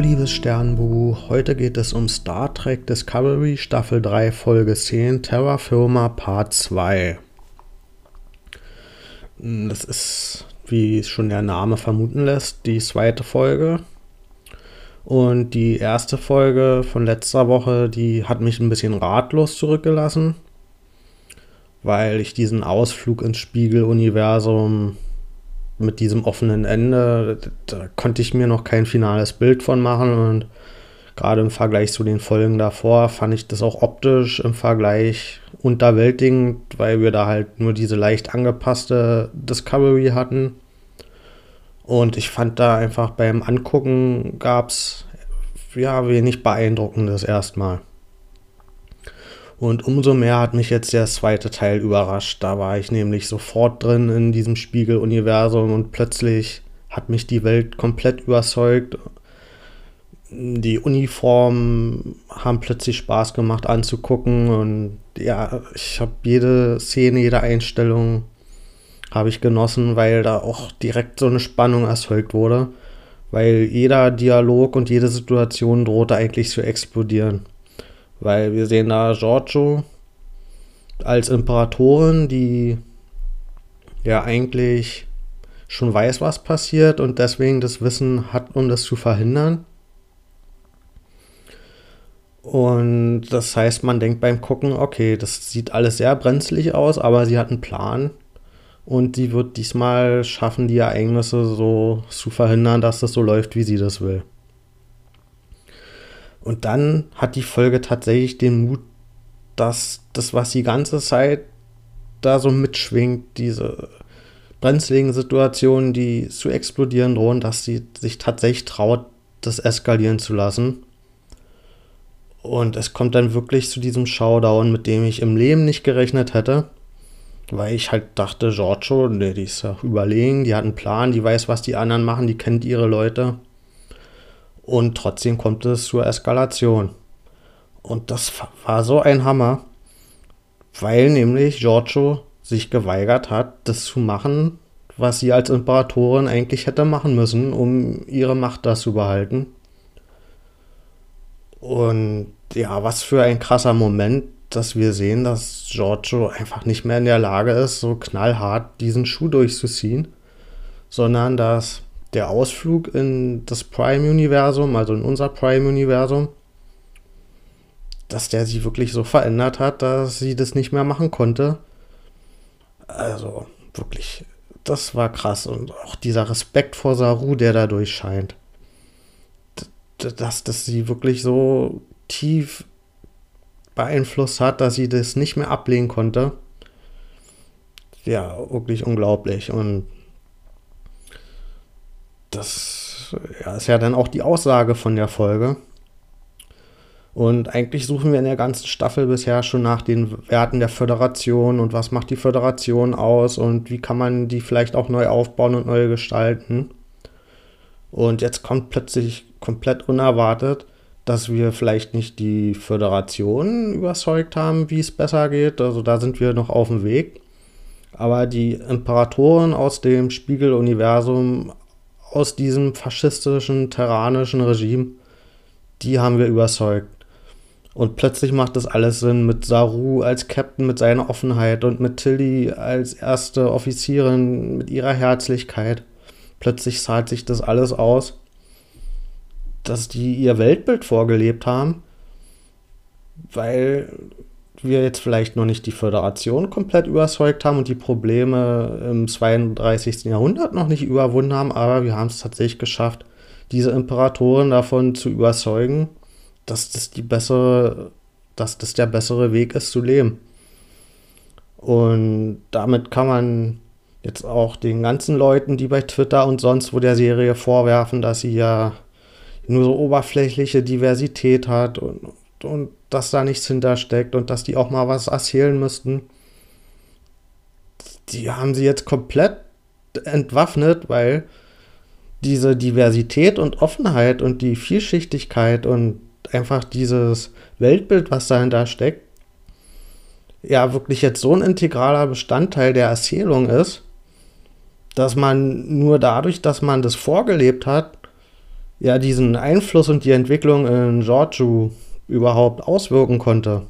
liebes Sternbuch. Heute geht es um Star Trek Discovery Staffel 3 Folge 10 Terra Firma Part 2. Das ist, wie schon der Name vermuten lässt, die zweite Folge. Und die erste Folge von letzter Woche, die hat mich ein bisschen ratlos zurückgelassen, weil ich diesen Ausflug ins Spiegeluniversum mit diesem offenen Ende, da konnte ich mir noch kein finales Bild von machen und gerade im Vergleich zu den Folgen davor fand ich das auch optisch im Vergleich unterwältigend, weil wir da halt nur diese leicht angepasste Discovery hatten. Und ich fand da einfach beim Angucken gab es ja wenig Beeindruckendes erstmal. Und umso mehr hat mich jetzt der zweite Teil überrascht. Da war ich nämlich sofort drin in diesem Spiegeluniversum und plötzlich hat mich die Welt komplett überzeugt. Die Uniformen haben plötzlich Spaß gemacht anzugucken und ja, ich habe jede Szene, jede Einstellung habe ich genossen, weil da auch direkt so eine Spannung erzeugt wurde, weil jeder Dialog und jede Situation drohte eigentlich zu explodieren. Weil wir sehen da Giorgio als Imperatorin, die ja eigentlich schon weiß, was passiert und deswegen das Wissen hat, um das zu verhindern. Und das heißt, man denkt beim Gucken, okay, das sieht alles sehr brenzlig aus, aber sie hat einen Plan und sie wird diesmal schaffen, die Ereignisse so zu verhindern, dass das so läuft, wie sie das will. Und dann hat die Folge tatsächlich den Mut, dass das, was die ganze Zeit da so mitschwingt, diese brenzligen Situationen, die zu explodieren drohen, dass sie sich tatsächlich traut, das eskalieren zu lassen. Und es kommt dann wirklich zu diesem Showdown, mit dem ich im Leben nicht gerechnet hätte. Weil ich halt dachte, Giorgio, nee, die ist ja überlegen, die hat einen Plan, die weiß, was die anderen machen, die kennt ihre Leute. Und trotzdem kommt es zur Eskalation. Und das war so ein Hammer, weil nämlich Giorgio sich geweigert hat, das zu machen, was sie als Imperatorin eigentlich hätte machen müssen, um ihre Macht da zu behalten. Und ja, was für ein krasser Moment, dass wir sehen, dass Giorgio einfach nicht mehr in der Lage ist, so knallhart diesen Schuh durchzuziehen, sondern dass der Ausflug in das Prime-Universum, also in unser Prime-Universum, dass der sie wirklich so verändert hat, dass sie das nicht mehr machen konnte. Also wirklich, das war krass. Und auch dieser Respekt vor Saru, der dadurch scheint. Dass das sie wirklich so tief beeinflusst hat, dass sie das nicht mehr ablehnen konnte. Ja, wirklich unglaublich. Und das ist ja dann auch die Aussage von der Folge. Und eigentlich suchen wir in der ganzen Staffel bisher schon nach den Werten der Föderation und was macht die Föderation aus und wie kann man die vielleicht auch neu aufbauen und neu gestalten. Und jetzt kommt plötzlich komplett unerwartet, dass wir vielleicht nicht die Föderation überzeugt haben, wie es besser geht. Also da sind wir noch auf dem Weg. Aber die Imperatoren aus dem Spiegeluniversum aus diesem faschistischen, terranischen Regime, die haben wir überzeugt. Und plötzlich macht das alles Sinn mit Saru als Captain, mit seiner Offenheit und mit Tilly als erste Offizierin mit ihrer Herzlichkeit. Plötzlich zahlt sich das alles aus, dass die ihr Weltbild vorgelebt haben, weil wir jetzt vielleicht noch nicht die Föderation komplett überzeugt haben und die Probleme im 32. Jahrhundert noch nicht überwunden haben, aber wir haben es tatsächlich geschafft, diese Imperatoren davon zu überzeugen, dass das die bessere, dass das der bessere Weg ist zu leben. Und damit kann man jetzt auch den ganzen Leuten, die bei Twitter und sonst wo der Serie vorwerfen, dass sie ja nur so oberflächliche Diversität hat und, und dass da nichts hintersteckt und dass die auch mal was erzählen müssten. Die haben sie jetzt komplett entwaffnet, weil diese Diversität und Offenheit und die Vielschichtigkeit und einfach dieses Weltbild, was dahinter steckt, ja wirklich jetzt so ein integraler Bestandteil der Erzählung ist, dass man nur dadurch, dass man das vorgelebt hat, ja diesen Einfluss und die Entwicklung in Giorgio überhaupt auswirken konnte.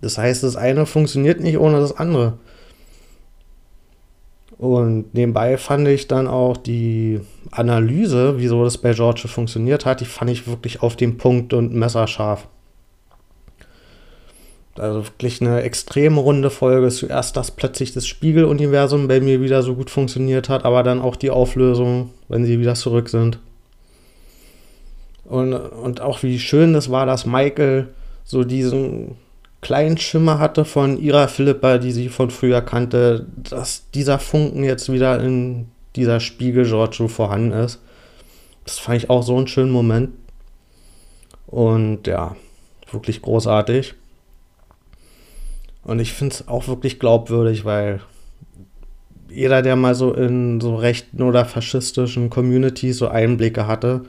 Das heißt, das eine funktioniert nicht ohne das andere. Und nebenbei fand ich dann auch die Analyse, wieso das bei George funktioniert hat, die fand ich wirklich auf den Punkt und messerscharf. Also wirklich eine extrem runde Folge. Zuerst, dass plötzlich das Spiegeluniversum bei mir wieder so gut funktioniert hat, aber dann auch die Auflösung, wenn sie wieder zurück sind. Und, und auch wie schön das war, dass Michael so diesen kleinen Schimmer hatte von ihrer Philippa, die sie von früher kannte, dass dieser Funken jetzt wieder in dieser Spiegel Giorgio vorhanden ist. Das fand ich auch so einen schönen Moment. Und ja, wirklich großartig. Und ich finde es auch wirklich glaubwürdig, weil jeder, der mal so in so rechten oder faschistischen Communities so Einblicke hatte,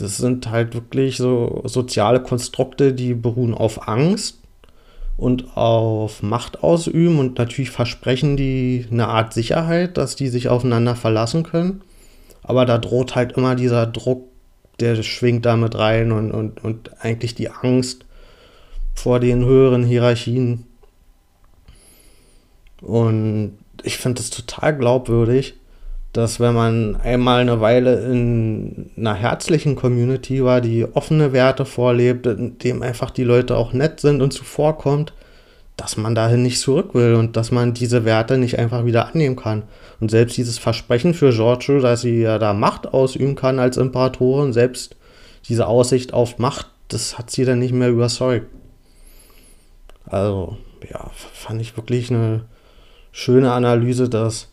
das sind halt wirklich so soziale Konstrukte, die beruhen auf Angst und auf Macht ausüben und natürlich versprechen die eine Art Sicherheit, dass die sich aufeinander verlassen können. Aber da droht halt immer dieser Druck, der schwingt damit rein und, und, und eigentlich die Angst vor den höheren Hierarchien. Und ich finde es total glaubwürdig, dass wenn man einmal eine Weile in einer herzlichen Community war, die offene Werte vorlebt, in dem einfach die Leute auch nett sind und zuvorkommt, dass man dahin nicht zurück will und dass man diese Werte nicht einfach wieder annehmen kann. Und selbst dieses Versprechen für Giorgio, dass sie ja da Macht ausüben kann als Imperatorin, selbst diese Aussicht auf Macht, das hat sie dann nicht mehr überzeugt. Also, ja, fand ich wirklich eine schöne Analyse, dass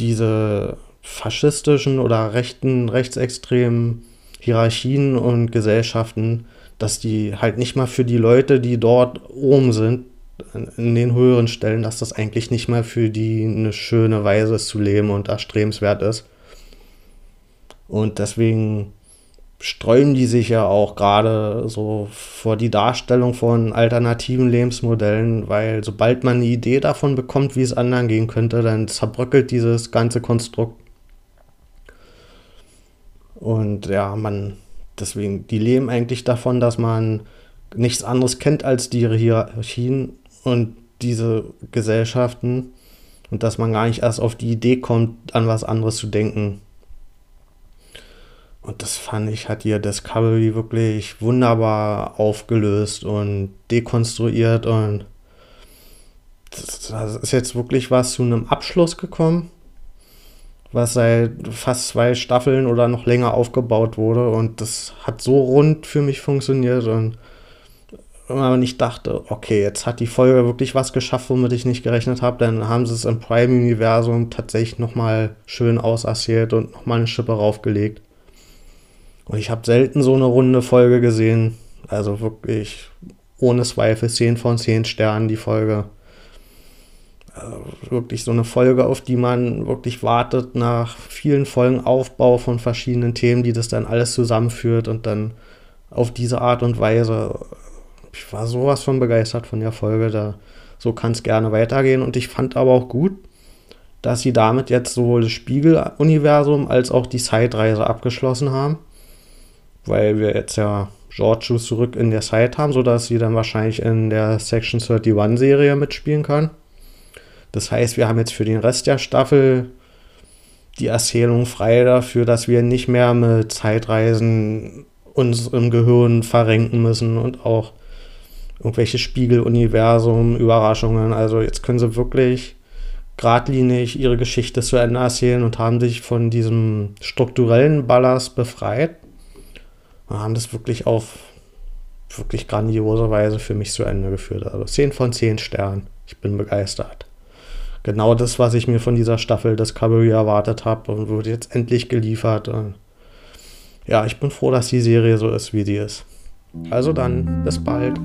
diese faschistischen oder rechten, rechtsextremen Hierarchien und Gesellschaften, dass die halt nicht mal für die Leute, die dort oben sind, in den höheren Stellen, dass das eigentlich nicht mal für die eine schöne Weise ist zu leben und erstrebenswert ist. Und deswegen sträuben die sich ja auch gerade so vor die Darstellung von alternativen Lebensmodellen, weil sobald man eine Idee davon bekommt, wie es anderen gehen könnte, dann zerbröckelt dieses ganze Konstrukt. Und ja, man, deswegen, die leben eigentlich davon, dass man nichts anderes kennt als die Hierarchien und diese Gesellschaften und dass man gar nicht erst auf die Idee kommt, an was anderes zu denken. Und das fand ich, hat ihr Discovery wirklich wunderbar aufgelöst und dekonstruiert und das ist jetzt wirklich was zu einem Abschluss gekommen, was seit fast zwei Staffeln oder noch länger aufgebaut wurde und das hat so rund für mich funktioniert und wenn ich dachte, okay, jetzt hat die Folge wirklich was geschafft, womit ich nicht gerechnet habe, dann haben sie es im Prime-Universum tatsächlich nochmal schön ausassiert und nochmal eine Schippe raufgelegt. Und ich habe selten so eine runde Folge gesehen. Also wirklich ohne Zweifel 10 von 10 Sternen die Folge. Also wirklich so eine Folge, auf die man wirklich wartet nach vielen Folgen Aufbau von verschiedenen Themen, die das dann alles zusammenführt und dann auf diese Art und Weise. Ich war sowas von begeistert von der Folge. Da, so kann es gerne weitergehen. Und ich fand aber auch gut, dass sie damit jetzt sowohl das Spiegeluniversum als auch die Zeitreise abgeschlossen haben weil wir jetzt ja Giorgio zurück in der Side haben, sodass sie dann wahrscheinlich in der Section 31 Serie mitspielen kann. Das heißt, wir haben jetzt für den Rest der Staffel die Erzählung frei dafür, dass wir nicht mehr mit Zeitreisen uns im Gehirn verrenken müssen und auch irgendwelche Spiegeluniversum, Überraschungen. Also jetzt können sie wirklich geradlinig ihre Geschichte zu Ende erzählen und haben sich von diesem strukturellen Ballast befreit haben das wirklich auf wirklich grandiose Weise für mich zu Ende geführt. Also 10 von 10 Sternen. Ich bin begeistert. Genau das, was ich mir von dieser Staffel Discovery erwartet habe und wurde jetzt endlich geliefert. Und ja, ich bin froh, dass die Serie so ist, wie sie ist. Also dann, bis bald.